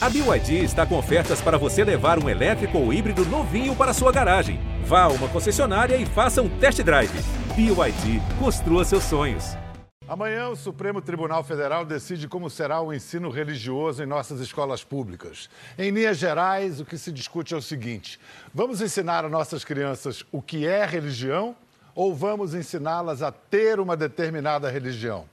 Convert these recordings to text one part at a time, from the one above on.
A BYD está com ofertas para você levar um elétrico ou híbrido novinho para sua garagem. Vá a uma concessionária e faça um test drive. BYD, construa seus sonhos. Amanhã, o Supremo Tribunal Federal decide como será o ensino religioso em nossas escolas públicas. Em linhas gerais, o que se discute é o seguinte: vamos ensinar a nossas crianças o que é religião ou vamos ensiná-las a ter uma determinada religião?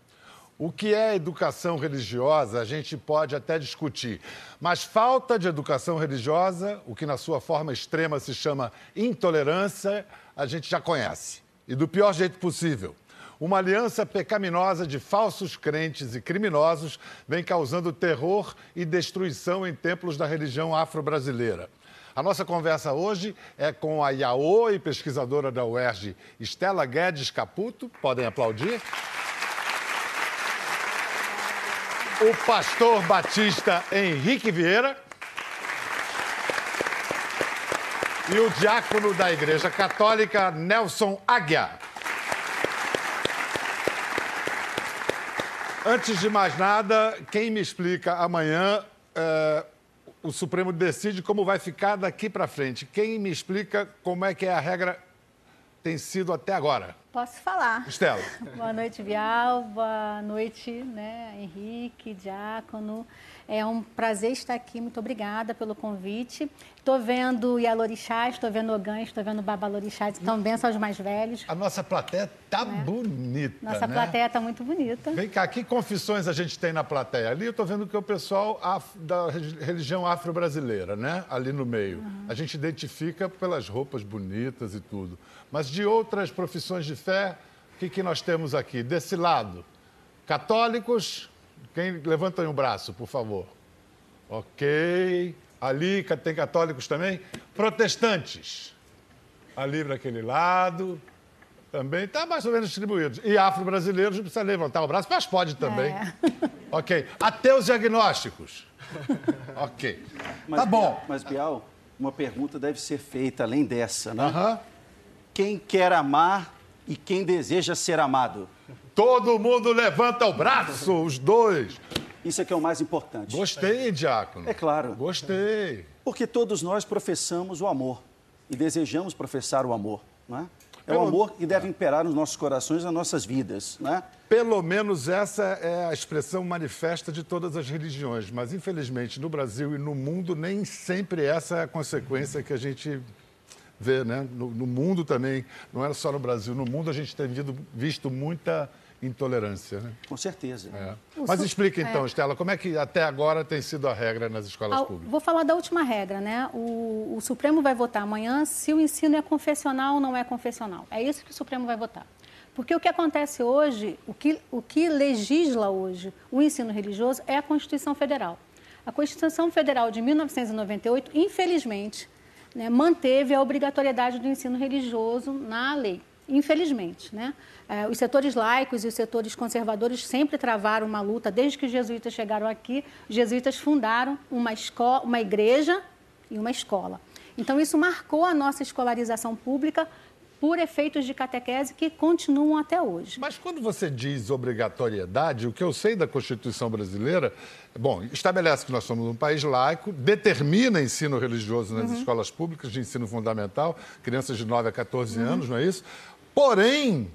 O que é educação religiosa, a gente pode até discutir. Mas falta de educação religiosa, o que na sua forma extrema se chama intolerância, a gente já conhece. E do pior jeito possível. Uma aliança pecaminosa de falsos crentes e criminosos vem causando terror e destruição em templos da religião afro-brasileira. A nossa conversa hoje é com a e pesquisadora da UERJ, Estela Guedes Caputo. Podem aplaudir. O pastor batista Henrique Vieira e o diácono da Igreja Católica Nelson Aguiar. Antes de mais nada, quem me explica amanhã, é, o Supremo decide como vai ficar daqui para frente. Quem me explica como é que é a regra tem sido até agora? Posso falar. Estela. Boa noite, Bial. Boa noite, né, Henrique, Diácono. É um prazer estar aqui. Muito obrigada pelo convite. Estou vendo Yalorixás, estou vendo Ogãs, estou vendo Babalorixás. Então, benção aos mais velhos. A nossa plateia tá né? bonita, Nossa né? plateia tá muito bonita. Vem cá, que confissões a gente tem na plateia? Ali eu estou vendo que é o pessoal af... da religião afro-brasileira, né? Ali no meio. Uhum. A gente identifica pelas roupas bonitas e tudo. Mas de outras profissões de fé, o que, que nós temos aqui? Desse lado, católicos, quem levanta aí um braço, por favor. Ok. Ali tem católicos também. Protestantes. Ali para aquele lado. Também está mais ou menos distribuído. E afro-brasileiros não precisa levantar o braço, mas pode também. É. Ok. Ateus diagnósticos. ok. Mas, tá bom. Mas, Bial, uma pergunta deve ser feita além dessa, né? Uh -huh quem quer amar e quem deseja ser amado. Todo mundo levanta o braço, os dois. Isso é que é o mais importante. Gostei, Diácono. É claro. Gostei. Porque todos nós professamos o amor e desejamos professar o amor, não é? É o amor que deve imperar nos nossos corações, nas nossas vidas, né? Pelo menos essa é a expressão manifesta de todas as religiões, mas infelizmente no Brasil e no mundo nem sempre essa é a consequência que a gente vê, né? No, no, mundo também, não era só no Brasil, no mundo a gente tem visto, visto muita intolerância. Né? Com certeza. É. Mas explica então, é. Estela, como é que até agora tem sido a regra nas escolas Ao, públicas? Vou falar da última regra, né? O, o, Supremo vai votar amanhã se o ensino é confessional ou não é confessional. É isso que o Supremo vai votar. Porque o que acontece hoje, o que, o que legisla hoje o ensino religioso é a Constituição Federal. A Constituição Federal de 1998, infelizmente, né, manteve a obrigatoriedade do ensino religioso na lei. Infelizmente, né? É, os setores laicos e os setores conservadores sempre travaram uma luta desde que os jesuítas chegaram aqui. Os jesuítas fundaram uma escola, uma igreja e uma escola. Então isso marcou a nossa escolarização pública por efeitos de catequese que continuam até hoje. Mas quando você diz obrigatoriedade, o que eu sei da Constituição brasileira, bom, estabelece que nós somos um país laico, determina ensino religioso nas uhum. escolas públicas de ensino fundamental, crianças de 9 a 14 uhum. anos, não é isso? Porém,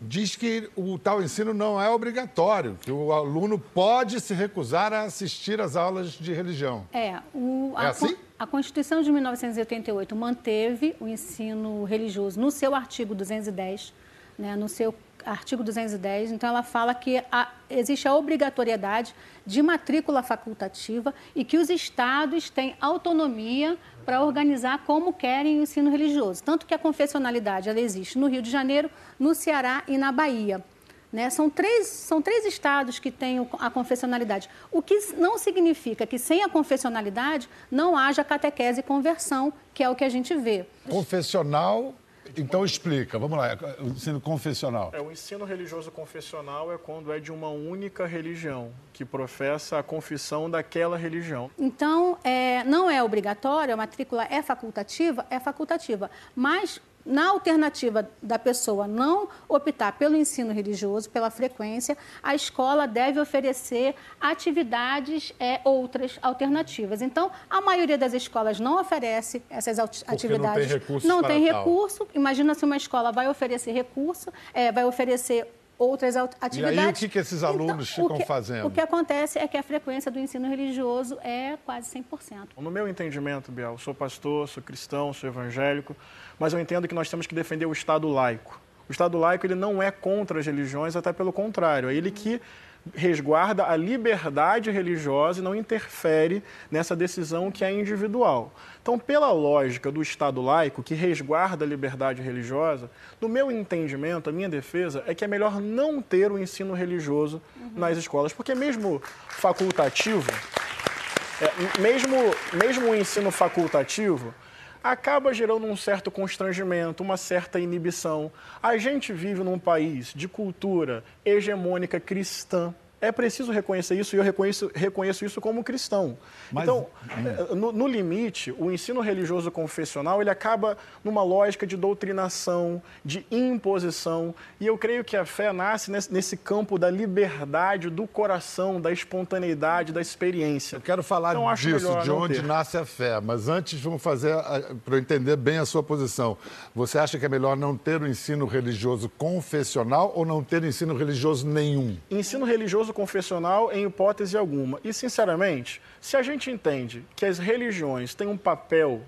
diz que o tal ensino não é obrigatório, que o aluno pode se recusar a assistir às aulas de religião. É, o, é assim? A Constituição de 1988 manteve o ensino religioso no seu artigo 210, né, no seu artigo 210, então ela fala que a, existe a obrigatoriedade de matrícula facultativa e que os estados têm autonomia para organizar como querem o ensino religioso. Tanto que a confessionalidade ela existe no Rio de Janeiro, no Ceará e na Bahia. Né? São, três, são três estados que têm a confessionalidade. O que não significa que sem a confessionalidade não haja catequese e conversão, que é o que a gente vê. Confessional então explica, vamos lá, o ensino confessional. É, o ensino religioso confessional é quando é de uma única religião, que professa a confissão daquela religião. Então, é, não é obrigatório, a matrícula é facultativa? É facultativa. Mas na alternativa da pessoa não optar pelo ensino religioso, pela frequência, a escola deve oferecer atividades é, outras alternativas. Então, a maioria das escolas não oferece essas atividades. Não tem recurso. Não tem recurso. Imagina se uma escola vai oferecer recurso, é, vai oferecer outras atividades. E aí o que, que esses então, alunos então, ficam o que, fazendo? O que acontece é que a frequência do ensino religioso é quase 100%. No meu entendimento, Biel, sou pastor, sou cristão, sou evangélico, mas eu entendo que nós temos que defender o Estado laico. O Estado laico ele não é contra as religiões, até pelo contrário, é ele que resguarda a liberdade religiosa e não interfere nessa decisão que é individual. Então, pela lógica do Estado laico, que resguarda a liberdade religiosa, no meu entendimento, a minha defesa é que é melhor não ter o ensino religioso uhum. nas escolas, porque mesmo facultativo, é, mesmo, mesmo o ensino facultativo, acaba gerando um certo constrangimento, uma certa inibição. A gente vive num país de cultura hegemônica cristã. É preciso reconhecer isso e eu reconheço, reconheço isso como cristão. Mas, então, hum. no, no, limite, o ensino religioso confessional ele acaba numa lógica de doutrinação, de imposição. E eu creio que a fé nasce nesse, nesse campo da liberdade do coração, da espontaneidade, da experiência. Eu quero falar então, disso, de onde ter. nasce a fé. Mas antes, vamos fazer, para eu entender bem a sua posição. Você acha que é melhor não ter o ensino religioso confessional ou não ter ensino religioso nenhum? Ensino religioso religioso confessional em hipótese alguma. E, sinceramente, se a gente entende que as religiões têm um papel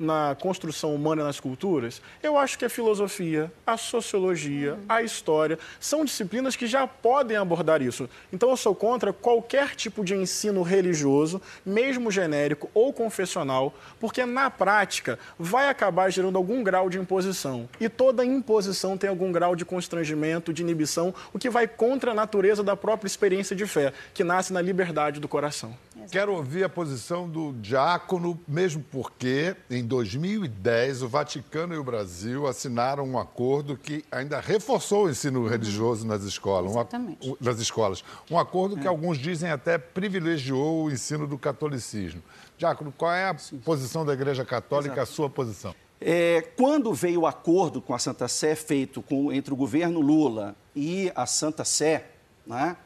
na construção humana nas culturas, eu acho que a filosofia, a sociologia, a história são disciplinas que já podem abordar isso. Então eu sou contra qualquer tipo de ensino religioso, mesmo genérico ou confessional, porque na prática vai acabar gerando algum grau de imposição. E toda imposição tem algum grau de constrangimento, de inibição, o que vai contra a natureza da própria experiência de fé, que nasce na liberdade do coração. Quero ouvir a posição do diácono, mesmo porque, em 2010, o Vaticano e o Brasil assinaram um acordo que ainda reforçou o ensino religioso nas escolas. Exatamente. Um, nas escolas. Um acordo que é. alguns dizem até privilegiou o ensino do catolicismo. Diácono, qual é a Sim. posição da Igreja Católica, Exato. a sua posição? É, quando veio o acordo com a Santa Sé feito com, entre o governo Lula e a Santa Sé, né,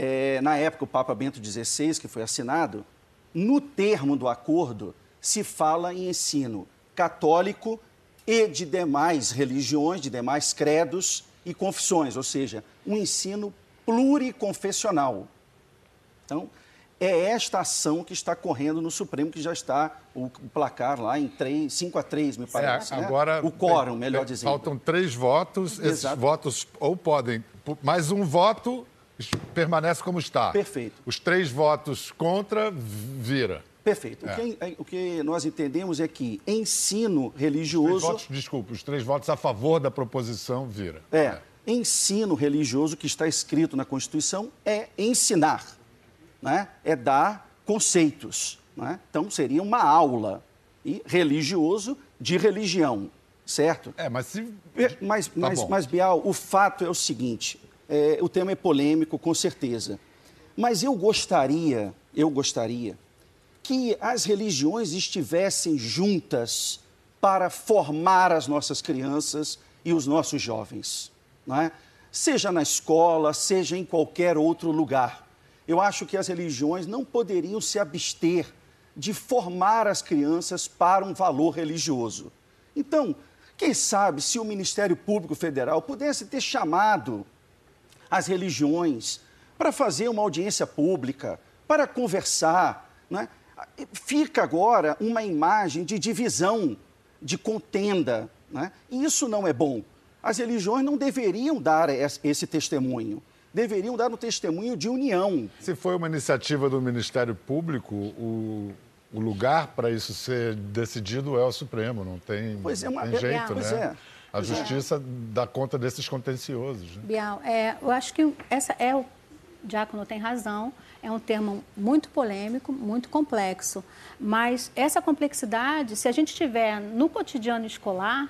é, na época, o Papa Bento XVI, que foi assinado, no termo do acordo se fala em ensino católico e de demais religiões, de demais credos e confissões, ou seja, um ensino pluriconfessional. Então, é esta ação que está correndo no Supremo, que já está o placar lá em 3, 5 a 3, me parece. É, agora, né? O quórum, melhor dizendo. Faltam três votos, esses Exato. votos ou podem, mais um voto permanece como está. Perfeito. Os três votos contra, vira. Perfeito. É. O, que, é, o, que, nós entendemos é que ensino religioso. Os votos, desculpe, os três votos a favor da proposição vira. É, é. Ensino religioso que está escrito na Constituição é ensinar, né? é dar conceitos. Né? Então, seria uma aula. E religioso de religião, certo? É, mas se. Mas, tá mas, mas, Bial, o fato é o seguinte: é, o tema é polêmico, com certeza. Mas eu gostaria, eu gostaria que as religiões estivessem juntas para formar as nossas crianças e os nossos jovens, não é? Seja na escola, seja em qualquer outro lugar. Eu acho que as religiões não poderiam se abster de formar as crianças para um valor religioso. Então, quem sabe se o Ministério Público Federal pudesse ter chamado as religiões, para fazer uma audiência pública, para conversar. Né? Fica agora uma imagem de divisão, de contenda. Né? E isso não é bom. As religiões não deveriam dar esse testemunho. Deveriam dar um testemunho de união. Se foi uma iniciativa do Ministério Público, o, o lugar para isso ser decidido é o Supremo, não tem, pois é uma, tem jeito, é, né? É. A justiça é. dá conta desses contenciosos. Né? Bial, é, eu acho que essa é o Diácono tem razão, é um termo muito polêmico, muito complexo, mas essa complexidade, se a gente tiver no cotidiano escolar,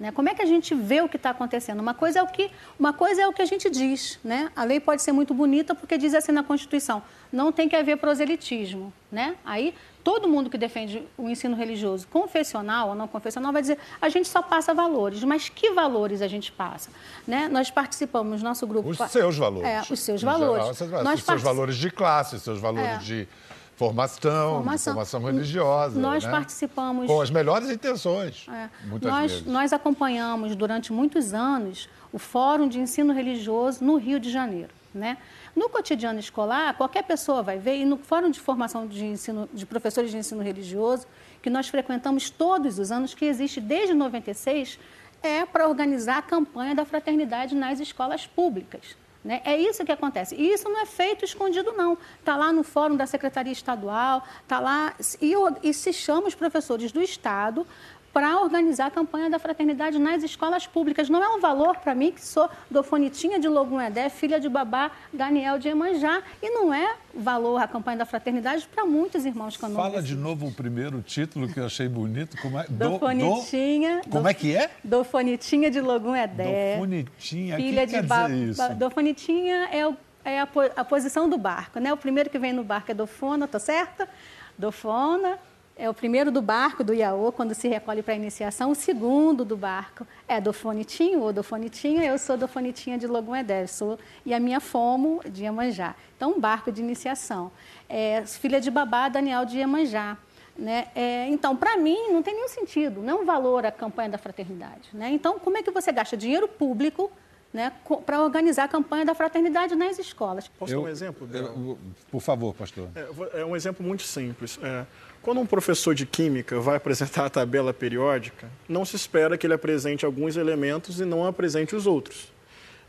Né? Como é que a gente vê o que está acontecendo? Uma coisa, é o que, uma coisa é o que a gente diz. Né? A lei pode ser muito bonita porque diz assim na Constituição, não tem que haver proselitismo. Né? Aí todo mundo que defende o ensino religioso, confessional ou não confessional, vai dizer a gente só passa valores. Mas que valores a gente passa? Né? Nós participamos, nosso grupo... Os seus valores. É, os seus valores. Geral, Nós os seus valores de classe, os seus valores é. de Formação, formação, formação religiosa. Nós né? participamos. Com as melhores intenções. É. Muitas nós, vezes. nós acompanhamos durante muitos anos o Fórum de Ensino Religioso no Rio de Janeiro. Né? No cotidiano escolar, qualquer pessoa vai ver, e no Fórum de Formação de, ensino, de Professores de Ensino Religioso, que nós frequentamos todos os anos, que existe desde 96, é para organizar a campanha da fraternidade nas escolas públicas. Né? É isso que acontece. E isso não é feito escondido, não. Está lá no fórum da Secretaria Estadual, está lá. E, e se chama os professores do Estado para organizar a campanha da fraternidade nas escolas públicas. Não é um valor para mim, que sou dofonitinha de Logum Edé, filha de babá Daniel de Emanjá, e não é valor a campanha da fraternidade para muitos irmãos canônicos. Fala de novo o primeiro título que eu achei bonito. Como é? Dofonitinha. Do, como é que é? Dofonitinha de Logum Edé. Dofonitinha, filha que de ba... isso? Dofonitinha é, o, é a, a, posição do barco, né? O primeiro que vem no barco é dofona, tá certo? Dofona é o primeiro do barco, do Iaô, quando se recolhe para a iniciação. O segundo do barco é do Fonitinho ou do Fonitinha. Eu sou do Fonitinha de Logum Edé, sou, e a minha Fomo de Iemanjá. Então, um barco de iniciação. É, filha de babá, Daniel de Iemanjá. Né? É, então, para mim, não tem nenhum sentido, não é um valor a campanha da fraternidade. Né? Então, como é que você gasta dinheiro público né, para organizar a campanha da fraternidade nas escolas? Posso dar um exemplo? Eu, por favor, pastor. É, é um exemplo muito simples. É, quando um professor de química vai apresentar a tabela periódica, não se espera que ele apresente alguns elementos e não apresente os outros.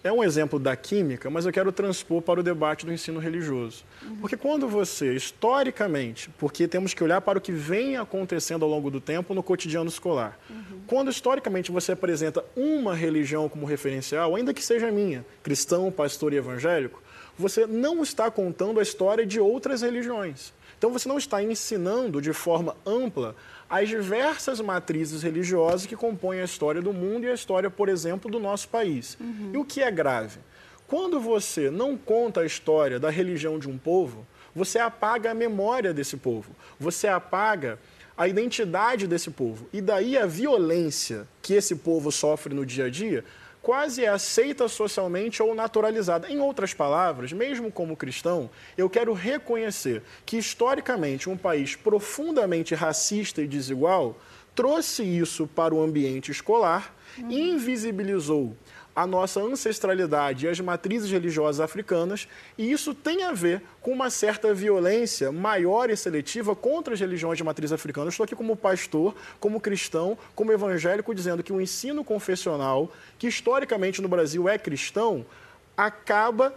É um exemplo da química, mas eu quero transpor para o debate do ensino religioso. Porque quando você, historicamente, porque temos que olhar para o que vem acontecendo ao longo do tempo no cotidiano escolar, uhum. quando historicamente você apresenta uma religião como referencial, ainda que seja minha, cristão, pastor e evangélico, você não está contando a história de outras religiões. Então você não está ensinando de forma ampla as diversas matrizes religiosas que compõem a história do mundo e a história, por exemplo, do nosso país. Uhum. E o que é grave? Quando você não conta a história da religião de um povo, você apaga a memória desse povo, você apaga a identidade desse povo. E daí a violência que esse povo sofre no dia a dia quase é aceita socialmente ou naturalizada. Em outras palavras, mesmo como cristão, eu quero reconhecer que, historicamente, um país profundamente racista e desigual trouxe isso para o ambiente escolar, uhum. invisibilizou a nossa ancestralidade e as matrizes religiosas africanas, e isso tem a ver com uma certa violência maior e seletiva contra as religiões de matriz africana. Eu estou aqui como pastor, como cristão, como evangélico, dizendo que o ensino confessional, que historicamente no Brasil é cristão, acaba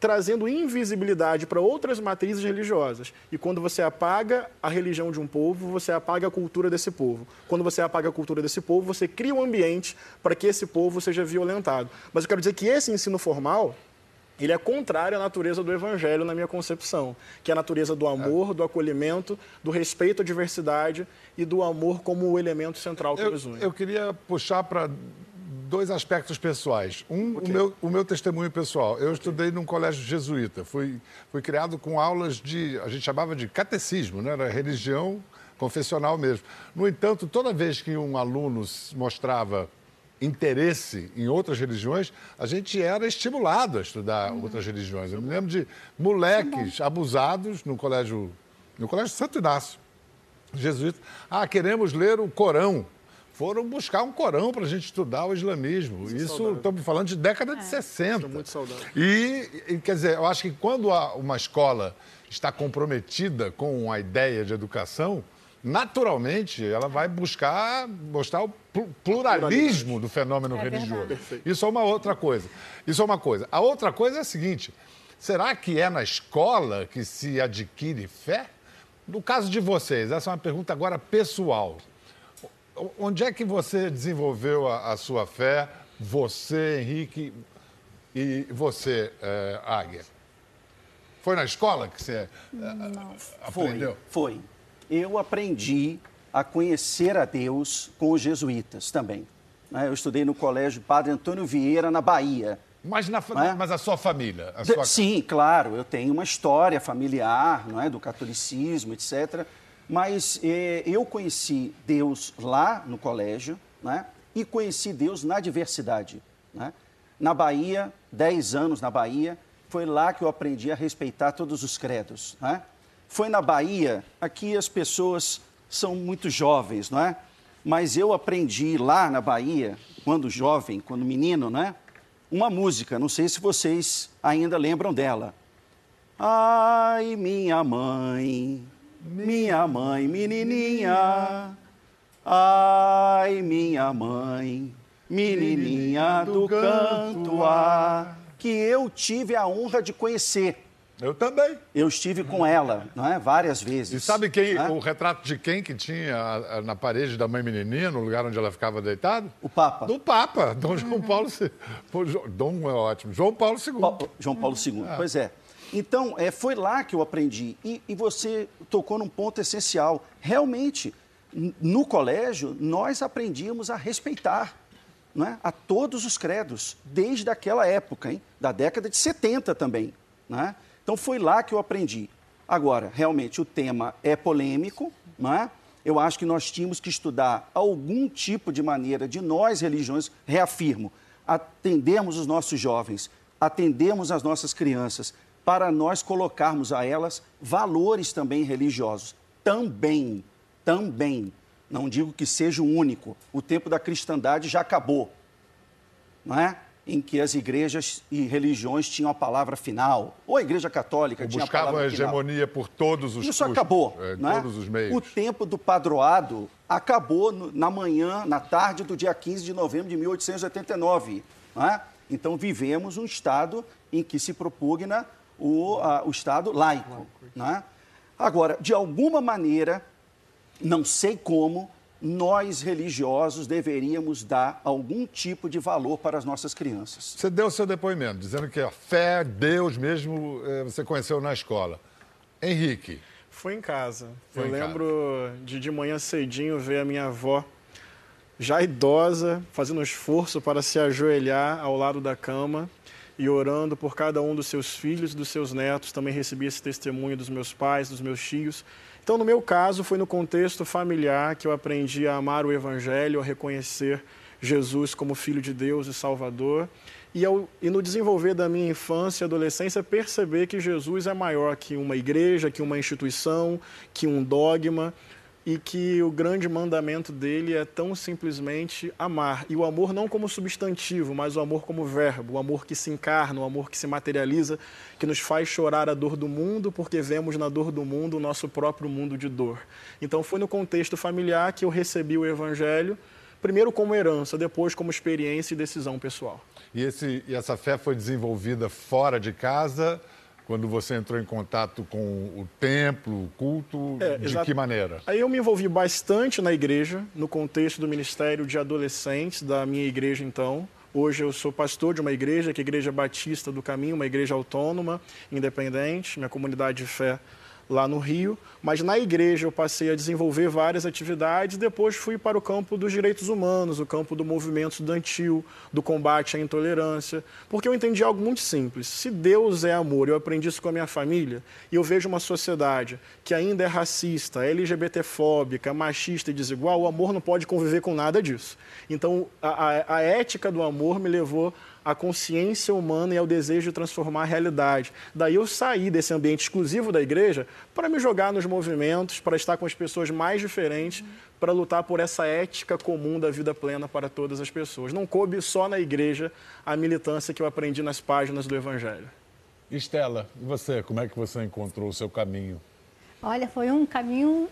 trazendo invisibilidade para outras matrizes religiosas. E quando você apaga a religião de um povo, você apaga a cultura desse povo. Quando você apaga a cultura desse povo, você cria um ambiente para que esse povo seja violentado. Mas eu quero dizer que esse ensino formal, ele é contrário à natureza do evangelho na minha concepção, que é a natureza do amor, do acolhimento, do respeito à diversidade e do amor como o elemento central que eu, nos une. Eu queria puxar para dois aspectos pessoais. Um, okay. o, meu, o meu testemunho pessoal. Eu estudei num colégio jesuíta. Fui, fui criado com aulas de, a gente chamava de catecismo, né? era religião confessional mesmo. No entanto, toda vez que um aluno mostrava interesse em outras religiões, a gente era estimulado a estudar uhum. outras religiões. Eu me lembro de moleques abusados no colégio, no colégio Santo Inácio, jesuíta. Ah, queremos ler o Corão foram buscar um Corão para a gente estudar o islamismo. Muito Isso estamos falando de década é. de 60. muito saudável. E, e, quer dizer, eu acho que quando uma escola está comprometida com a ideia de educação, naturalmente ela vai buscar mostrar o pluralismo do fenômeno é religioso. Isso é uma outra coisa. Isso é uma coisa. A outra coisa é a seguinte: será que é na escola que se adquire fé? No caso de vocês, essa é uma pergunta agora pessoal. Onde é que você desenvolveu a, a sua fé, você, Henrique, e você, é, Águia? Foi na escola que você Não. aprendeu? Foi, foi. Eu aprendi a conhecer a Deus com os jesuítas também. Né? Eu estudei no colégio Padre Antônio Vieira, na Bahia. Mas, na, é? mas a sua família? A sua... Sim, claro, eu tenho uma história familiar, não é, do catolicismo, etc. Mas eh, eu conheci Deus lá no colégio, né? E conheci Deus na diversidade, né? Na Bahia, 10 anos na Bahia, foi lá que eu aprendi a respeitar todos os credos, né? Foi na Bahia, aqui as pessoas são muito jovens, não é? Mas eu aprendi lá na Bahia, quando jovem, quando menino, né? uma música, não sei se vocês ainda lembram dela. Ai, minha mãe, minha mãe, menininha. Ai, minha mãe, menininha do canto A, que eu tive a honra de conhecer. Eu também. Eu estive com ela, não é? Várias vezes. E sabe quem, é? o retrato de quem que tinha na parede da mãe menininha, no lugar onde ela ficava deitada? O Papa. Do Papa, Dom João Paulo II. Dom é ótimo, João Paulo II. João Paulo II, é. pois é. Então, é, foi lá que eu aprendi. E, e você tocou num ponto essencial. Realmente, no colégio, nós aprendíamos a respeitar é? a todos os credos, desde aquela época, hein? da década de 70 também. É? Então foi lá que eu aprendi. Agora, realmente o tema é polêmico, é? Eu acho que nós tínhamos que estudar algum tipo de maneira de nós, religiões, reafirmo, atendermos os nossos jovens, atendermos as nossas crianças, para nós colocarmos a elas valores também religiosos. Também, também. Não digo que seja o único. O tempo da cristandade já acabou. Não é? em que as igrejas e religiões tinham a palavra final, ou a Igreja Católica tinha a palavra a hegemonia por todos os Isso acabou, é, né? todos os meios. O tempo do padroado acabou na manhã, na tarde do dia 15 de novembro de 1889. Né? Então vivemos um estado em que se propugna o, a, o estado laico. Né? Agora, de alguma maneira, não sei como, nós religiosos deveríamos dar algum tipo de valor para as nossas crianças. Você deu o seu depoimento, dizendo que a fé, Deus mesmo, eh, você conheceu na escola. Henrique. Foi em casa. Foi Eu em lembro casa. de de manhã cedinho ver a minha avó, já idosa, fazendo um esforço para se ajoelhar ao lado da cama e orando por cada um dos seus filhos dos seus netos. Também recebi esse testemunho dos meus pais, dos meus tios. Então, no meu caso, foi no contexto familiar que eu aprendi a amar o Evangelho, a reconhecer Jesus como Filho de Deus e Salvador. E, ao, e no desenvolver da minha infância e adolescência, perceber que Jesus é maior que uma igreja, que uma instituição, que um dogma e que o grande mandamento dele é tão simplesmente amar. E o amor não como substantivo, mas o amor como verbo, o amor que se encarna, o amor que se materializa, que nos faz chorar a dor do mundo, porque vemos na dor do mundo o nosso próprio mundo de dor. Então foi no contexto familiar que eu recebi o evangelho, primeiro como herança, depois como experiência e decisão pessoal. E, esse, e essa fé foi desenvolvida fora de casa? Quando você entrou em contato com o templo, o culto, é, de exato. que maneira? Aí eu me envolvi bastante na igreja, no contexto do ministério de adolescentes da minha igreja então. Hoje eu sou pastor de uma igreja, que é a Igreja Batista do Caminho, uma igreja autônoma, independente, minha comunidade de fé lá no Rio, mas na igreja eu passei a desenvolver várias atividades, depois fui para o campo dos direitos humanos, o campo do movimento estudantil, do combate à intolerância, porque eu entendi algo muito simples. Se Deus é amor, eu aprendi isso com a minha família, e eu vejo uma sociedade que ainda é racista, LGBTfóbica, machista e desigual, o amor não pode conviver com nada disso. Então, a, a, a ética do amor me levou à consciência humana e ao desejo de transformar a realidade. Daí eu saí desse ambiente exclusivo da igreja para me jogar nos movimentos, para estar com as pessoas mais diferentes, para lutar por essa ética comum da vida plena para todas as pessoas. Não coube só na igreja a militância que eu aprendi nas páginas do Evangelho. Estela, e você, como é que você encontrou o seu caminho? Olha, foi um caminho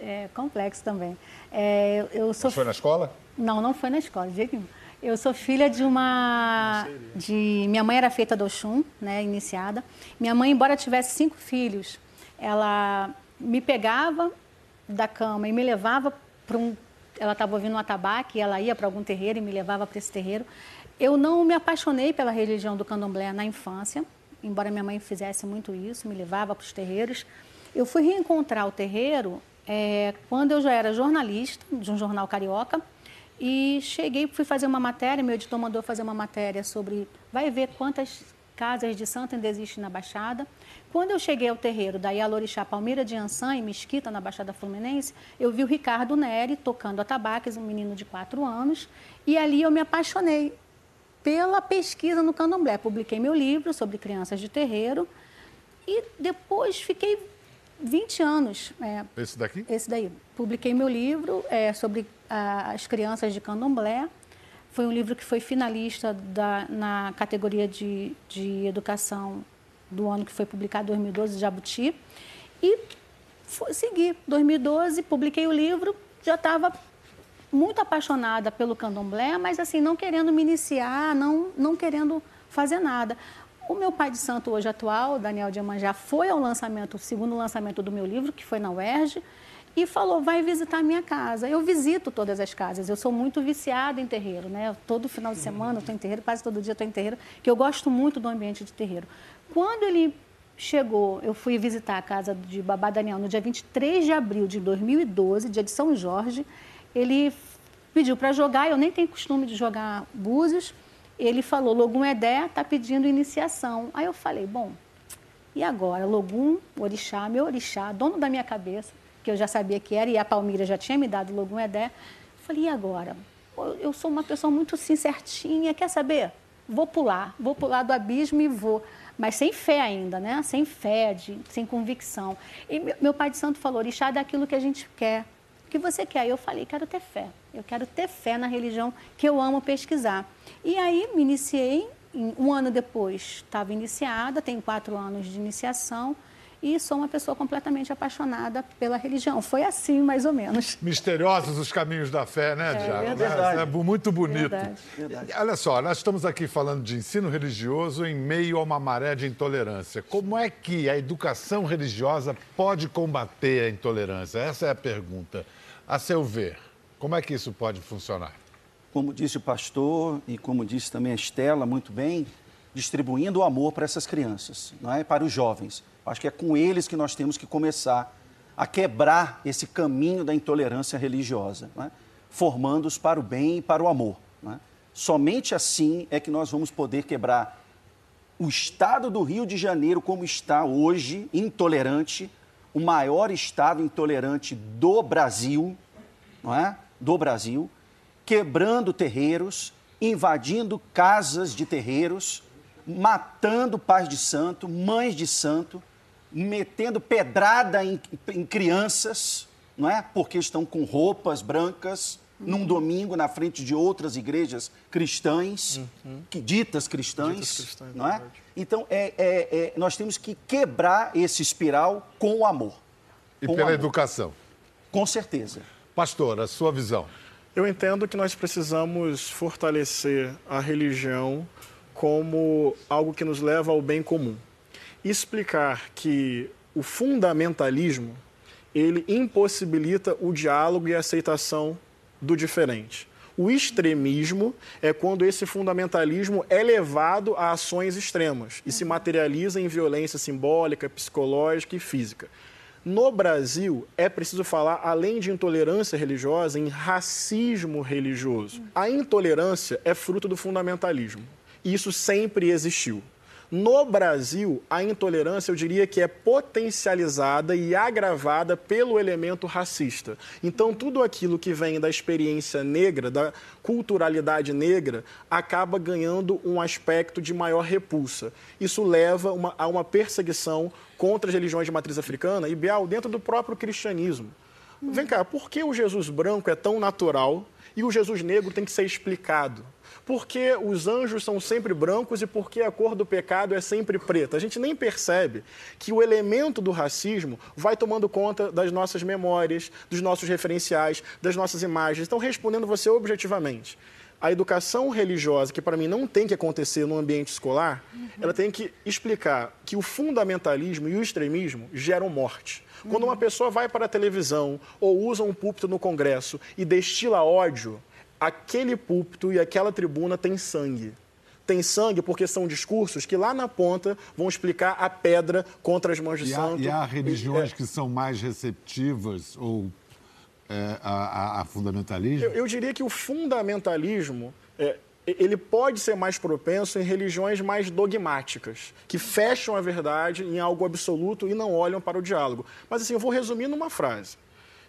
é, complexo também. É, eu sou... Mas foi na escola? Não, não foi na escola, de jeito nenhum. Eu sou filha de uma. De, minha mãe era feita do Oxum, né, iniciada. Minha mãe, embora tivesse cinco filhos, ela me pegava da cama e me levava para um. Ela estava ouvindo um atabaque, ela ia para algum terreiro e me levava para esse terreiro. Eu não me apaixonei pela religião do candomblé na infância, embora minha mãe fizesse muito isso, me levava para os terreiros. Eu fui reencontrar o terreiro é, quando eu já era jornalista de um jornal carioca E cheguei, fui fazer uma matéria, meu editor mandou fazer uma matéria sobre. Vai ver quantas casas de santo ainda existem na Baixada. Quando eu cheguei ao terreiro da Ialorixá Palmeira de Ançã, em Mesquita, na Baixada Fluminense, eu vi o Ricardo Neri tocando atabaques, um menino de quatro anos, e ali eu me apaixonei pela pesquisa no candomblé. Publiquei meu livro sobre crianças de terreiro e depois fiquei 20 anos. É, esse daqui? Esse daí. Publiquei meu livro é, sobre as crianças de candomblé. Foi um livro que foi finalista da, na categoria de, de educação do ano que foi publicado, 2012, Jabuti. E foi, segui. 2012, publiquei o livro, já estava muito apaixonada pelo candomblé, mas assim, não querendo me iniciar, não, não querendo fazer nada. O meu pai de santo hoje atual, Daniel Diamanjá, foi ao lançamento, segundo lançamento do meu livro, que foi na UERJ, e falou, vai visitar a minha casa. Eu visito todas as casas, eu sou muito viciada em terreiro, né? Todo final de semana eu estou em terreiro, quase todo dia estou em terreiro, que eu gosto muito do ambiente de terreiro. Quando ele chegou, eu fui visitar a casa de Babá Daniel no dia 23 de abril de 2012, dia de São Jorge, ele pediu para jogar, eu nem tenho costume de jogar búzios, ele falou, Logum Edé está pedindo iniciação. Aí eu falei, bom, e agora? Logum, orixá, meu orixá, dono da minha cabeça, que eu já sabia que era, e a Palmira já tinha me dado Logum Edé. Falei, e agora? Eu sou uma pessoa muito assim, certinha, quer saber? Vou pular, vou pular do abismo e vou. Mas sem fé ainda, né? Sem fé, de, sem convicção. E meu pai de santo falou, orixá é daquilo que a gente quer. O que você quer? Eu falei, quero ter fé. Eu quero ter fé na religião que eu amo pesquisar. E aí me iniciei, um ano depois estava iniciada, tenho quatro anos de iniciação e sou uma pessoa completamente apaixonada pela religião. Foi assim, mais ou menos. Misteriosos os caminhos da fé, né, Diago? É, verdade. É muito bonito. Verdade. verdade. Olha só, nós estamos aqui falando de ensino religioso em meio a uma maré de intolerância. Como é que a educação religiosa pode combater a intolerância? Essa é a pergunta. A seu ver, como é que isso pode funcionar? Como disse o pastor e como disse também a Estela muito bem, distribuindo o amor para essas crianças, não é? Para os jovens Acho que é com eles que nós temos que começar a quebrar esse caminho da intolerância religiosa, é? formando-os para o bem e para o amor. É? Somente assim é que nós vamos poder quebrar o estado do Rio de Janeiro como está hoje, intolerante, o maior estado intolerante do Brasil, não é? Do Brasil, quebrando terreiros, invadindo casas de terreiros, matando pais de santo, mães de santo, metendo pedrada em, em crianças, não é? Porque estão com roupas brancas num domingo na frente de outras igrejas cristãs, uhum. que, ditas cristãs, ditas cristãs não é? Verdade. Então, é, é, é, nós temos que quebrar esse espiral com o amor. E pela amor. educação. Com certeza. Pastor, a sua visão. Eu entendo que nós precisamos fortalecer a religião como algo que nos leva ao bem comum explicar que o fundamentalismo ele impossibilita o diálogo e a aceitação do diferente. O extremismo é quando esse fundamentalismo é levado a ações extremas e se materializa em violência simbólica, psicológica e física. No Brasil, é preciso falar, além de intolerância religiosa, em racismo religioso. A intolerância é fruto do fundamentalismo. Isso sempre existiu. No Brasil, a intolerância eu diria que é potencializada e agravada pelo elemento racista. Então, tudo aquilo que vem da experiência negra, da culturalidade negra, acaba ganhando um aspecto de maior repulsa. Isso leva uma, a uma perseguição contra as religiões de matriz africana e, Bial, dentro do próprio cristianismo. Vem cá, por que o Jesus branco é tão natural e o Jesus negro tem que ser explicado? Por que os anjos são sempre brancos e por que a cor do pecado é sempre preta. A gente nem percebe que o elemento do racismo vai tomando conta das nossas memórias, dos nossos referenciais, das nossas imagens. Então, respondendo você objetivamente, a educação religiosa, que para mim não tem que acontecer no ambiente escolar, uhum. ela tem que explicar que o fundamentalismo e o extremismo geram morte. Quando uma pessoa vai para a televisão ou usa um púlpito no Congresso e destila ódio, aquele púlpito e aquela tribuna tem sangue. Tem sangue porque são discursos que lá na ponta vão explicar a pedra contra as mãos de e santo. Há, e há religiões é... que são mais receptivas ou é, a, a, fundamentalismo? Eu, eu, diria que o fundamentalismo é, ele pode ser mais propenso em religiões mais dogmáticas, que fecham a verdade em algo absoluto e não olham para o diálogo. Mas assim, eu vou resumir numa frase.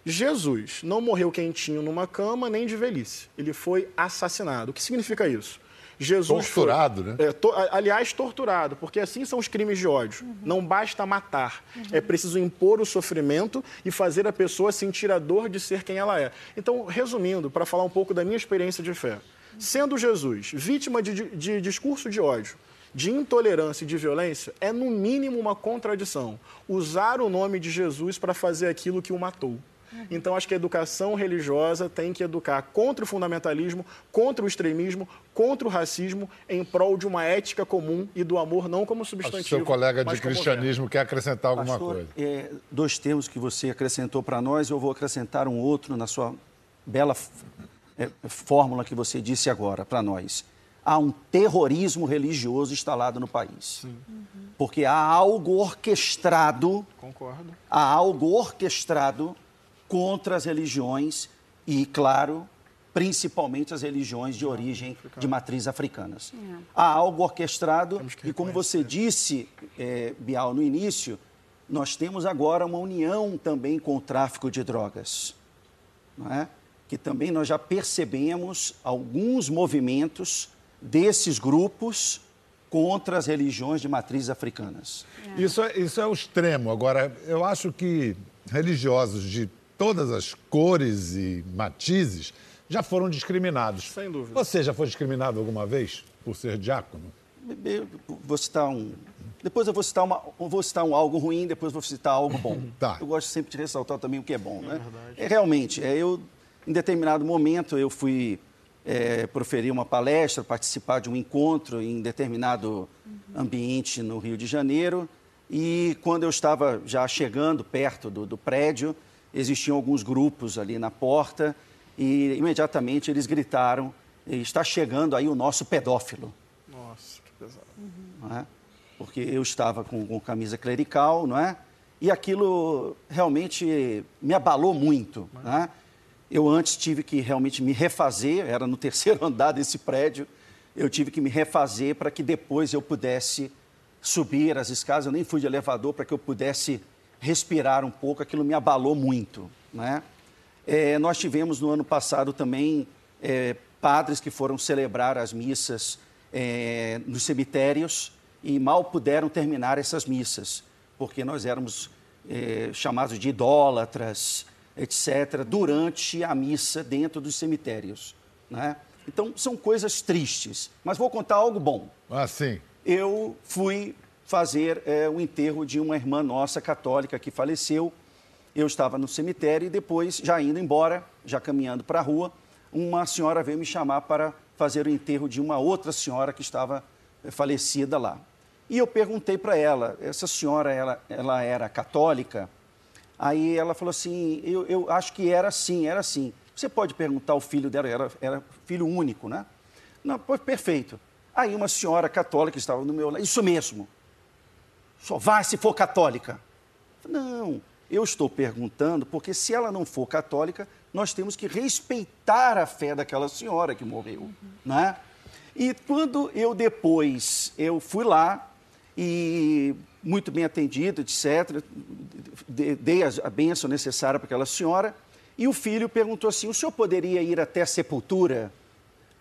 Jesus não morreu quentinho numa cama nem de velhice. Ele foi assassinado. O que significa isso? Jesus torturado, foi, né? É, to, aliás, torturado, porque assim são os crimes de ódio. Uhum. Não basta matar, uhum. é preciso impor o sofrimento e fazer a pessoa sentir a dor de ser quem ela é. Então, resumindo, para falar um pouco da minha experiência de fé, sendo Jesus vítima de, de, de discurso de ódio, de intolerância e de violência, é no mínimo uma contradição usar o nome de Jesus para fazer aquilo que o matou. Então, acho que a educação religiosa tem que educar contra o fundamentalismo, contra o extremismo, contra o racismo, em prol de uma ética comum e do amor não como substantivo. O seu colega de cristianismo quer acrescentar alguma Pastor, coisa? É, dois termos que você acrescentou para nós, eu vou acrescentar um outro na sua bela é, fórmula que você disse agora para nós. Há um terrorismo religioso instalado no país. Sim. Porque há algo orquestrado. Concordo. Há algo orquestrado contra as religiões e, claro, principalmente as religiões de origem de matriz africanas. É. Há algo orquestrado e, como você disse, é, Bial, no início, nós temos agora uma união também com o tráfico de drogas, não é? que também nós já percebemos alguns movimentos desses grupos contra as religiões de matriz africanas. É. Isso, é, isso é o extremo. Agora, eu acho que religiosos de todas as cores e matizes já foram discriminados. Sem dúvida. Você já foi discriminado alguma vez por ser diácono? Eu vou citar um. Depois eu vou citar, uma, vou citar um algo ruim, depois vou citar algo bom. tá. Eu gosto sempre de ressaltar também o que é bom, é né? Verdade. É, realmente, é, eu, em determinado momento, eu fui é, proferir uma palestra, participar de um encontro em determinado ambiente no Rio de Janeiro. E quando eu estava já chegando perto do, do prédio, existiam alguns grupos ali na porta e imediatamente eles gritaram: está chegando aí o nosso pedófilo. Nossa, que pesado. Uhum. É? Porque eu estava com, com, camisa clerical, não é? E aquilo realmente me abalou muito. É? Eu antes tive que realmente me refazer, era no terceiro andar desse prédio, eu tive que me refazer para que depois eu pudesse subir as escadas. Eu nem fui de elevador para que eu pudesse respirar um pouco, aquilo me abalou muito. Né? É, nós tivemos no ano passado também é, padres que foram celebrar as missas é, nos cemitérios e mal puderam terminar essas missas, porque nós éramos é, chamados de idólatras, etc., durante a missa dentro dos cemitérios. Né? Então, são coisas tristes. Mas vou contar algo bom. Ah, sim. Eu fui fazer é, o enterro de uma irmã nossa católica que faleceu. Eu estava no cemitério e depois, já indo embora, já caminhando para a rua, uma senhora veio me chamar para fazer o enterro de uma outra senhora que estava é, falecida lá. E eu perguntei para ela, essa senhora, ela, ela era católica? Aí ela falou assim, eu, eu acho que era assim, era assim. Você pode perguntar ao filho dela, era, era filho único, né? Não, perfeito. Aí uma senhora católica estava no meu lado, isso mesmo. Só vai se for católica. Não, eu estou perguntando porque se ela não for católica, nós temos que respeitar a fé daquela senhora que morreu, uhum. né? E quando eu depois eu fui lá e muito bem atendido, etc, dei a benção necessária para aquela senhora e o filho perguntou assim: "O senhor poderia ir até a sepultura?"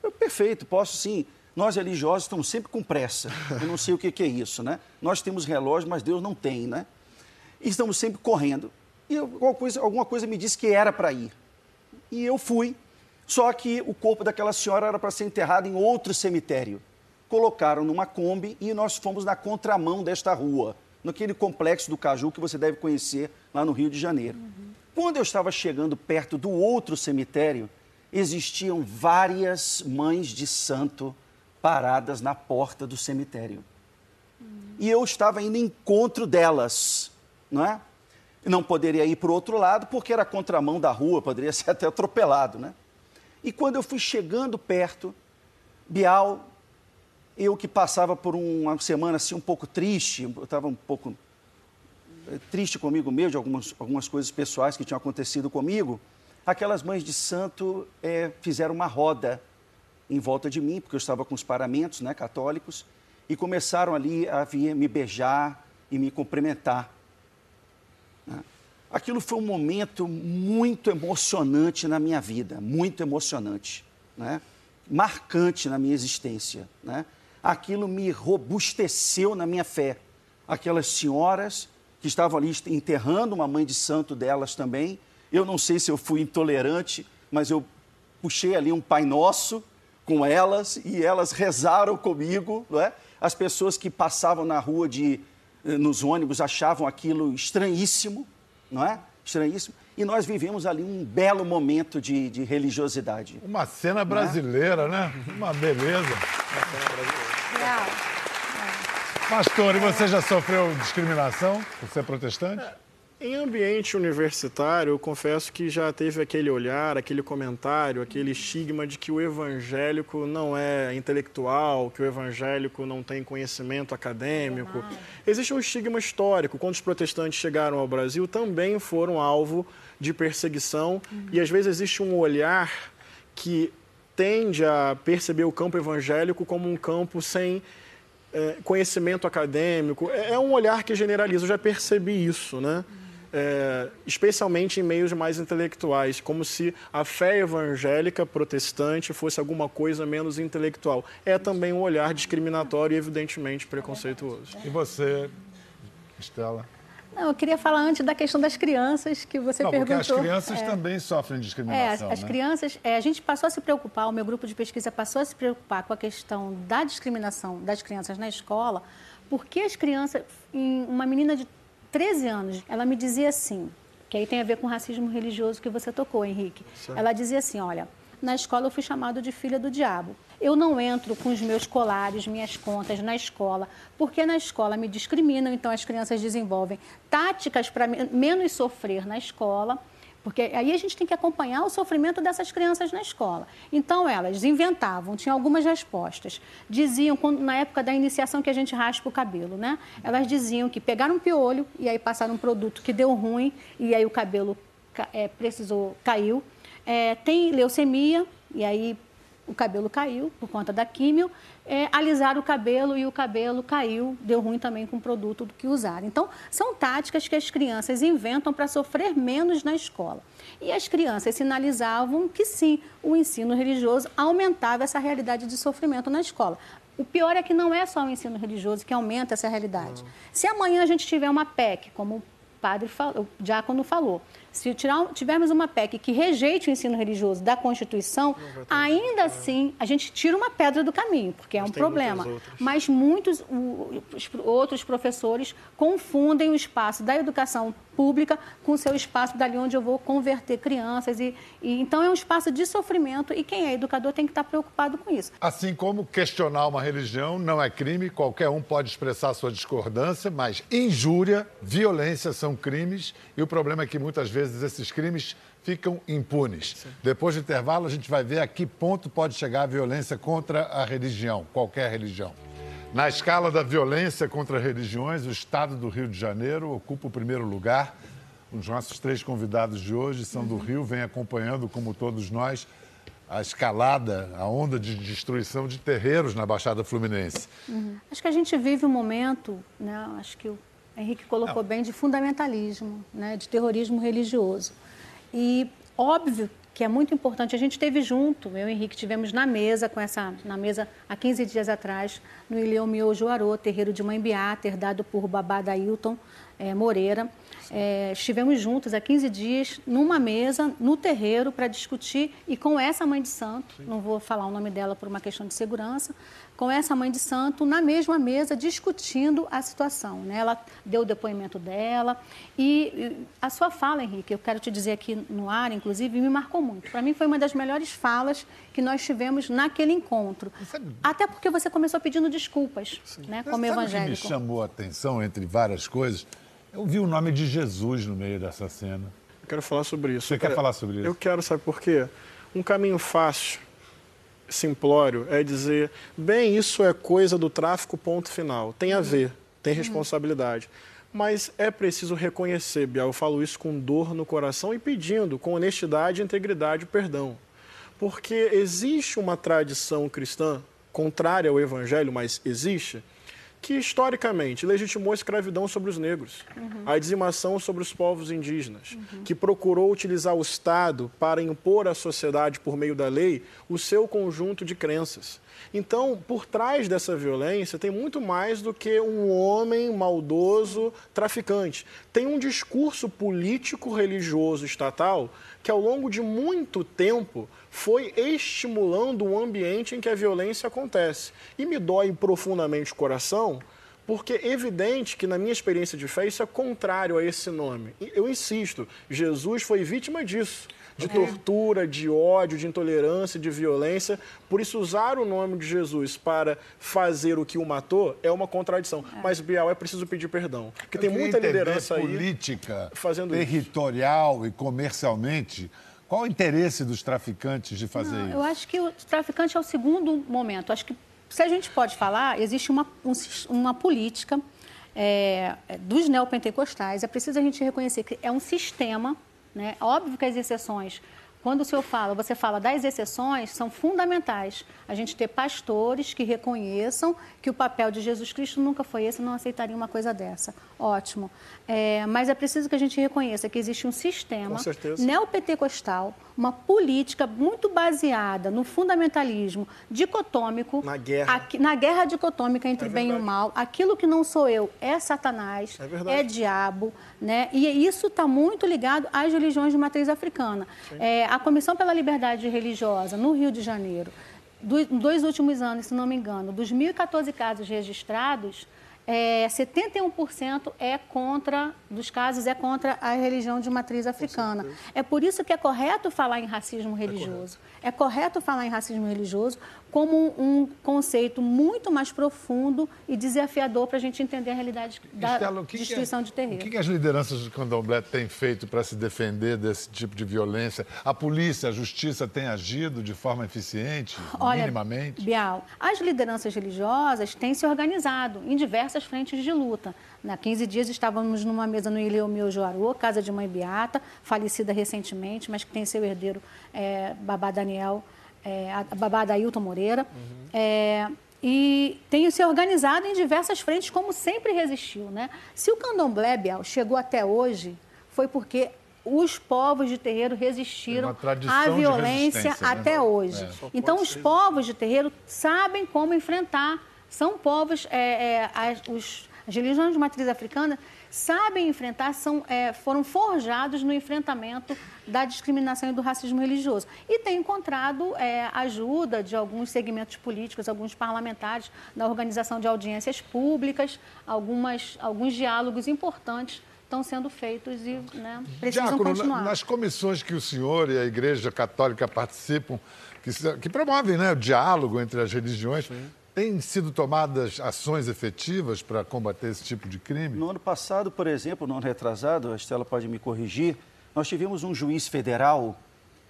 Eu, perfeito, posso sim. Nós religiosos estamos sempre com pressa. Eu não sei o que, que é isso, né? Nós temos relógio, mas Deus não tem, né? E estamos sempre correndo. E alguma coisa, alguma coisa me disse que era para ir. E eu fui. Só que o corpo daquela senhora era para ser enterrado em outro cemitério. Colocaram numa Kombi e nós fomos na contramão desta rua, naquele complexo do Caju que você deve conhecer lá no Rio de Janeiro. Uhum. Quando eu estava chegando perto do outro cemitério, existiam várias mães de santo paradas na porta do cemitério. E eu estava indo encontro delas, não é? Não poderia ir para o outro lado porque era contramão da rua, poderia ser até atropelado, né? E quando eu fui chegando perto, Bial, eu que passava por uma semana assim um pouco triste, eu estava um pouco eh, triste comigo mesmo, de algumas, algumas coisas pessoais que tinham acontecido comigo, aquelas mães de santo é, fizeram uma roda em volta de mim, porque eu estava com os paramentos né, católicos, e começaram ali a vir me beijar e me cumprimentar. Né? Aquilo foi um momento muito emocionante na minha vida, muito emocionante, né? marcante na minha existência. Né? Aquilo me robusteceu na minha fé. Aquelas senhoras que estavam ali enterrando uma mãe de santo delas também. Eu não sei se eu fui intolerante, mas eu puxei ali um Pai Nosso com elas e elas rezaram comigo. Não é? As pessoas que passavam na rua de, eh, nos ônibus achavam aquilo estranhíssimo não é? Estranhíssimo. E nós vivemos ali um belo momento de, de religiosidade. Uma cena é? brasileira, é? né? Uma beleza. Uma cena brasileira. Pastor, e você já sofreu discriminação por ser protestante? Em ambiente universitário, eu confesso que já teve aquele olhar, aquele comentário, aquele estigma de que o evangélico não é intelectual, que o evangélico não tem conhecimento acadêmico. Existe um estigma histórico. Quando os protestantes chegaram ao Brasil, também foram alvo de perseguição uhum. e às vezes existe um olhar que tende a perceber o campo evangélico como um campo sem é, conhecimento acadêmico. É, é um olhar que generaliza, eu já percebi isso, né? Uhum é, especialmente em meios mais intelectuais, como se a fé evangélica protestante fosse alguma coisa menos intelectual. É também um olhar discriminatório e, evidentemente, preconceituoso. E você, Estela? Não, eu queria falar antes da questão das crianças que você Não, perguntou. Porque as crianças é, também sofrem discriminação. É, as, né? crianças, é, a gente passou a se preocupar, o meu grupo de pesquisa passou a se preocupar com a questão da discriminação das crianças na escola, porque as crianças, uma menina de 13 anos, ela me dizia assim, que aí tem a ver com o racismo religioso que você tocou, Henrique. Certo. Ela dizia assim, olha, na escola eu fui chamado de filha do diabo. Eu não entro com os meus colares, minhas contas na escola, porque na escola me discriminam, então as crianças desenvolvem táticas para menos sofrer na escola porque aí a gente tem que acompanhar o sofrimento dessas crianças na escola. Então, elas inventavam, tinham algumas respostas. Diziam, quando, na época da iniciação que a gente raspa o cabelo, né? Elas diziam que pegaram um piolho e aí passaram um produto que deu ruim e aí o cabelo é, precisou, caiu. É, tem leucemia e aí o cabelo caiu por conta da químio, é, alisaram o cabelo e o cabelo caiu, deu ruim também com o produto que usaram. Então, são táticas que as crianças inventam para sofrer menos na escola. E as crianças sinalizavam que sim, o ensino religioso aumentava essa realidade de sofrimento na escola. O pior é que não é só o ensino religioso que aumenta essa realidade. Se amanhã a gente tiver uma PEC, como o padre, o diácono falou, se tirar, tivermos uma PEC que rejeite o ensino religioso da Constituição, ainda assim a gente tira uma pedra do caminho, porque é Mas é um problema. Mas muitos o, outros professores confundem o espaço da educação pública com o seu espaço dali onde eu vou converter crianças. E, e, então é um espaço de sofrimento e quem é educador tem que estar preocupado com isso. Assim como questionar uma religião não é crime, qualquer um pode expressar sua discordância, mas injúria, violência são crimes e o problema é que muitas vezes esses crimes ficam impunes. Sim. Depois do intervalo, a gente vai ver a que ponto pode chegar a violência contra a religião, qualquer religião. Na escala da violência contra religiões, o estado do Rio de Janeiro ocupa o primeiro lugar. Os nossos três convidados de hoje são do Rio, vêm acompanhando, como todos nós, a escalada, a onda de destruição de terreiros na Baixada Fluminense. Uhum. Acho que a gente vive um momento, né, acho que o Henrique colocou Não. bem, de fundamentalismo, né, de terrorismo religioso. E óbvio que é muito importante. A gente esteve junto, eu e Henrique tivemos na mesa, com essa, na mesa há 15 dias atrás, no Ilhéu Miojoarô, terreiro de Mãe Beata, dado por Babá Dailton é, Moreira. É, estivemos juntos há 15 dias numa mesa, no terreiro, para discutir, e com essa mãe de santo, Sim. não vou falar o nome dela por uma questão de segurança, com essa mãe de santo na mesma mesa discutindo a situação. Né? Ela deu o depoimento dela e a sua fala, Henrique, eu quero te dizer aqui no ar, inclusive, me marcou muito. Para mim foi uma das melhores falas que nós tivemos naquele encontro. Sabe... Até porque você começou pedindo desculpas, né, como evangélico. O que me chamou a atenção, entre várias coisas, eu vi o nome de Jesus no meio dessa cena. Eu quero falar sobre isso. Você quer falar sobre isso? Eu quero, sabe por quê? Um caminho fácil simplório é dizer, bem, isso é coisa do tráfico, ponto final. Tem a ver, tem uhum. responsabilidade. Mas é preciso reconhecer, Biel, eu falo isso com dor no coração e pedindo, com honestidade, integridade, perdão. Porque existe uma tradição cristã, contrária ao evangelho, mas existe, que historicamente legitimou a escravidão sobre os negros, uhum. a dizimação sobre os povos indígenas, uhum. que procurou utilizar o Estado para impor à sociedade, por meio da lei, o seu conjunto de crenças. Então, por trás dessa violência tem muito mais do que um homem maldoso traficante. Tem um discurso político, religioso, estatal que ao longo de muito tempo foi estimulando um ambiente em que a violência acontece. E me dói profundamente o coração, porque é evidente que na minha experiência de fé isso é contrário a esse nome. Eu insisto, Jesus foi vítima disso de é. tortura, de ódio, de intolerância, de violência. Por isso, usar o nome de Jesus para fazer o que o matou é uma contradição. É. Mas, Bial, é preciso pedir perdão. Porque Eu tem muita liderança política, aí fazendo territorial isso. e comercialmente. Qual o interesse dos traficantes de fazer Não, isso? Eu acho que o traficante é o segundo momento. Acho que, se a gente pode falar, existe uma, um, uma política é, dos neopentecostais. É preciso a gente reconhecer que é um sistema né? Óbvio que as exceções quando o senhor fala, você fala das exceções, são fundamentais. A gente ter pastores que reconheçam que o papel de Jesus Cristo nunca foi esse, não aceitaria uma coisa dessa. Ótimo. É, mas é preciso que a gente reconheça que existe um sistema neopentecostal, uma política muito baseada no fundamentalismo dicotômico. Na guerra. Aqui, na guerra dicotômica entre é bem e o mal. Aquilo que não sou eu é Satanás, é, é diabo. Né? E isso está muito ligado às religiões de matriz africana. É, a Comissão pela Liberdade Religiosa, no Rio de Janeiro, dos dois últimos anos, se não me engano, dos 1.014 casos registrados, é, 71% é contra, dos casos, é contra a religião de matriz africana. É por isso que é correto falar em racismo religioso. É correto, é correto falar em racismo religioso como um conceito muito mais profundo e desafiador para a gente entender a realidade da Estela, que destruição que de terreno. O que, as lideranças de candomblé têm feito para se defender desse tipo de violência? A polícia, a justiça têm agido de forma eficiente, Olha, minimamente? Bial, as lideranças religiosas têm se organizado em diversas frentes de luta. Há 15 dias estávamos numa mesa no Ilhéu Juarô, casa de mãe Beata, falecida recentemente, mas que tem seu herdeiro, é, Babá Daniel é, a babá da Ailton Moreira. Uhum. É, e tem se organizado em diversas frentes, como sempre resistiu. Né? Se o candomblé, Biel, chegou até hoje, foi porque os povos de terreiro resistiram à violência né? até né? hoje. É. Então, os povos de terreiro sabem como enfrentar. São povos, é, é, as, os, as religiões de matriz africana sabem enfrentar, são, é, foram forjados no enfrentamento da discriminação e do racismo religioso. E tem encontrado é, ajuda de alguns segmentos políticos, alguns parlamentares, na organização de audiências públicas, algumas, alguns diálogos importantes estão sendo feitos e né, precisam Diácono, continuar. Nas comissões que o senhor e a Igreja Católica participam, que, que promovem né, o diálogo entre as religiões, Sim. Têm sido tomadas ações efetivas para combater esse tipo de crime? No ano passado, por exemplo, no ano retrasado, a Estela pode me corrigir, nós tivemos um juiz federal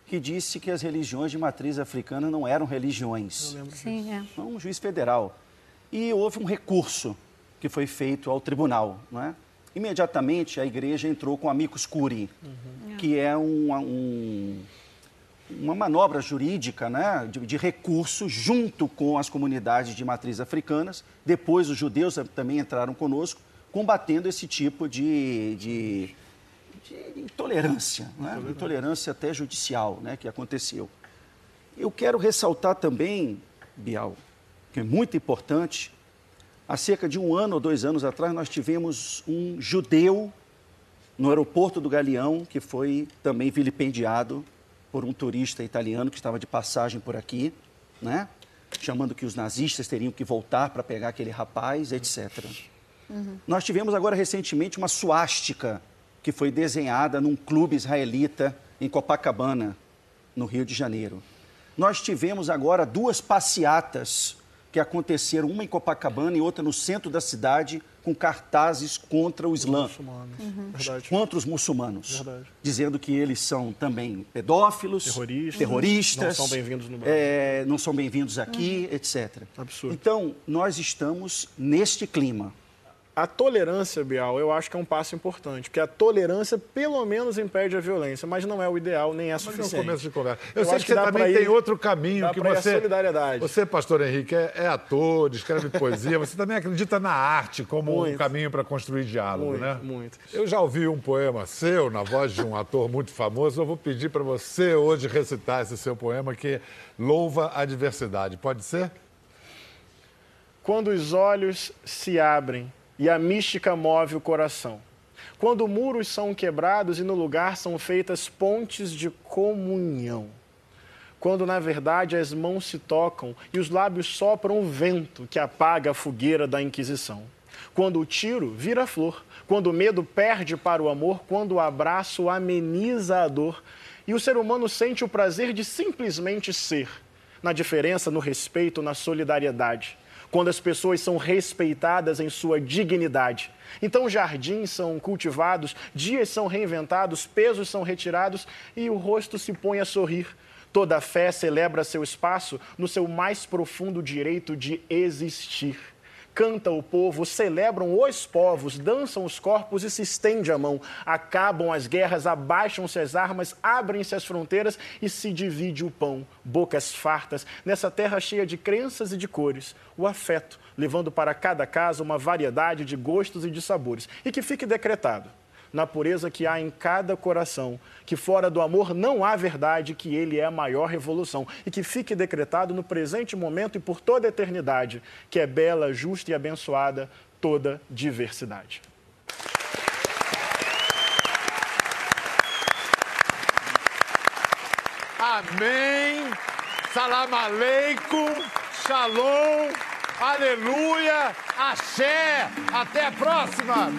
que disse que as religiões de matriz africana não eram religiões. Eu lembro Sim, é. Um juiz federal. E houve um recurso que foi feito ao tribunal. Não é? Imediatamente a igreja entrou com amicus curi, uhum. que é um, um uma manobra jurídica né, de, de, recurso junto com as comunidades de matriz africanas. Depois, os judeus também entraram conosco, combatendo esse tipo de, de, de intolerância, né, intolerância até judicial né, que aconteceu. Eu quero ressaltar também, Bial, que é muito importante, há cerca de um ano ou dois anos atrás, nós tivemos um judeu no aeroporto do Galeão que foi também vilipendiado por um turista italiano que estava de passagem por aqui, né? chamando que os nazistas teriam que voltar para pegar aquele rapaz, etc. Uhum. Nós tivemos agora recentemente uma suástica que foi desenhada num clube israelita em Copacabana, no Rio de Janeiro. Nós tivemos agora duas passeatas que aconteceram, uma em Copacabana e outra no centro da cidade, com cartazes contra o Islã, uhum. contra os muçulmanos, Verdade. dizendo que eles são também pedófilos, terroristas, terroristas não são bem-vindos no Brasil. É, não são bem-vindos aqui, uhum. etc. Absurdo. Então, nós estamos neste clima. A tolerância, Bial, eu acho que é um passo importante, porque a tolerância pelo menos impede a violência, mas não é o ideal nem é suficiente. Mas é começo de conversa. Eu, eu sei que você também tem outro caminho que você. solidariedade. Você, pastor Henrique, é, é, ator, escreve poesia, você também acredita na arte como muito. um caminho para construir diálogo, muito, né? Muito. Eu já ouvi um poema seu, na voz de um ator muito famoso. Eu vou pedir para você hoje recitar esse seu poema que louva a diversidade. Pode ser? Quando os olhos se abrem e a mística move o coração. Quando muros são quebrados e no lugar são feitas pontes de comunhão. Quando na verdade as mãos se tocam e os lábios sopram o vento que apaga a fogueira da Inquisição. Quando o tiro vira flor, quando o medo perde para o amor, quando o abraço ameniza a dor e o ser humano sente o prazer de simplesmente ser, na diferença, no respeito, na solidariedade quando as pessoas são respeitadas em sua dignidade. Então, jardins são cultivados, dias são reinventados, pesos são retirados e o rosto se põe a sorrir. Toda fé celebra seu espaço no seu mais profundo direito de existir canta o povo, celebram os povos, dançam os corpos e se estende a mão. Acabam as guerras, abaixam-se as armas, abrem-se as fronteiras e se divide o pão. Bocas fartas, nessa terra cheia de crenças e de cores. O afeto, levando para cada casa uma variedade de gostos e de sabores. E que fique decretado na pureza que há em cada coração, que fora do amor não há verdade, que ele é a maior revolução e que fique decretado no presente momento e por toda a eternidade, que é bela, justa e abençoada toda diversidade. Amém. Salam aleikum. Shalom. Aleluia. Axé. Até a próxima.